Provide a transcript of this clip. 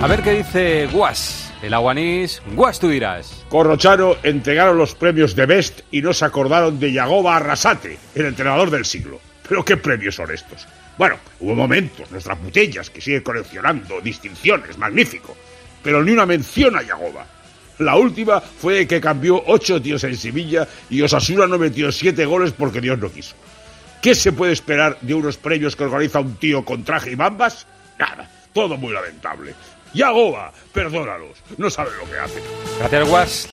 A ver qué dice Guas. El aguanís. Guas, tú dirás. Corrochano entregaron los premios de Best y no se acordaron de Yagoba Arrasate, el entrenador del siglo. Pero qué premios son estos. Bueno, hubo momentos, nuestras botellas, que sigue coleccionando distinciones, magnífico. Pero ni una mención a Yagoba. La última fue que cambió ocho tíos en Sevilla y Osasuna no metió siete goles porque Dios no quiso. ¿Qué se puede esperar de unos premios que organiza un tío con traje y bambas? Nada, todo muy lamentable. Yagoba, perdónalos, no saben lo que hacen.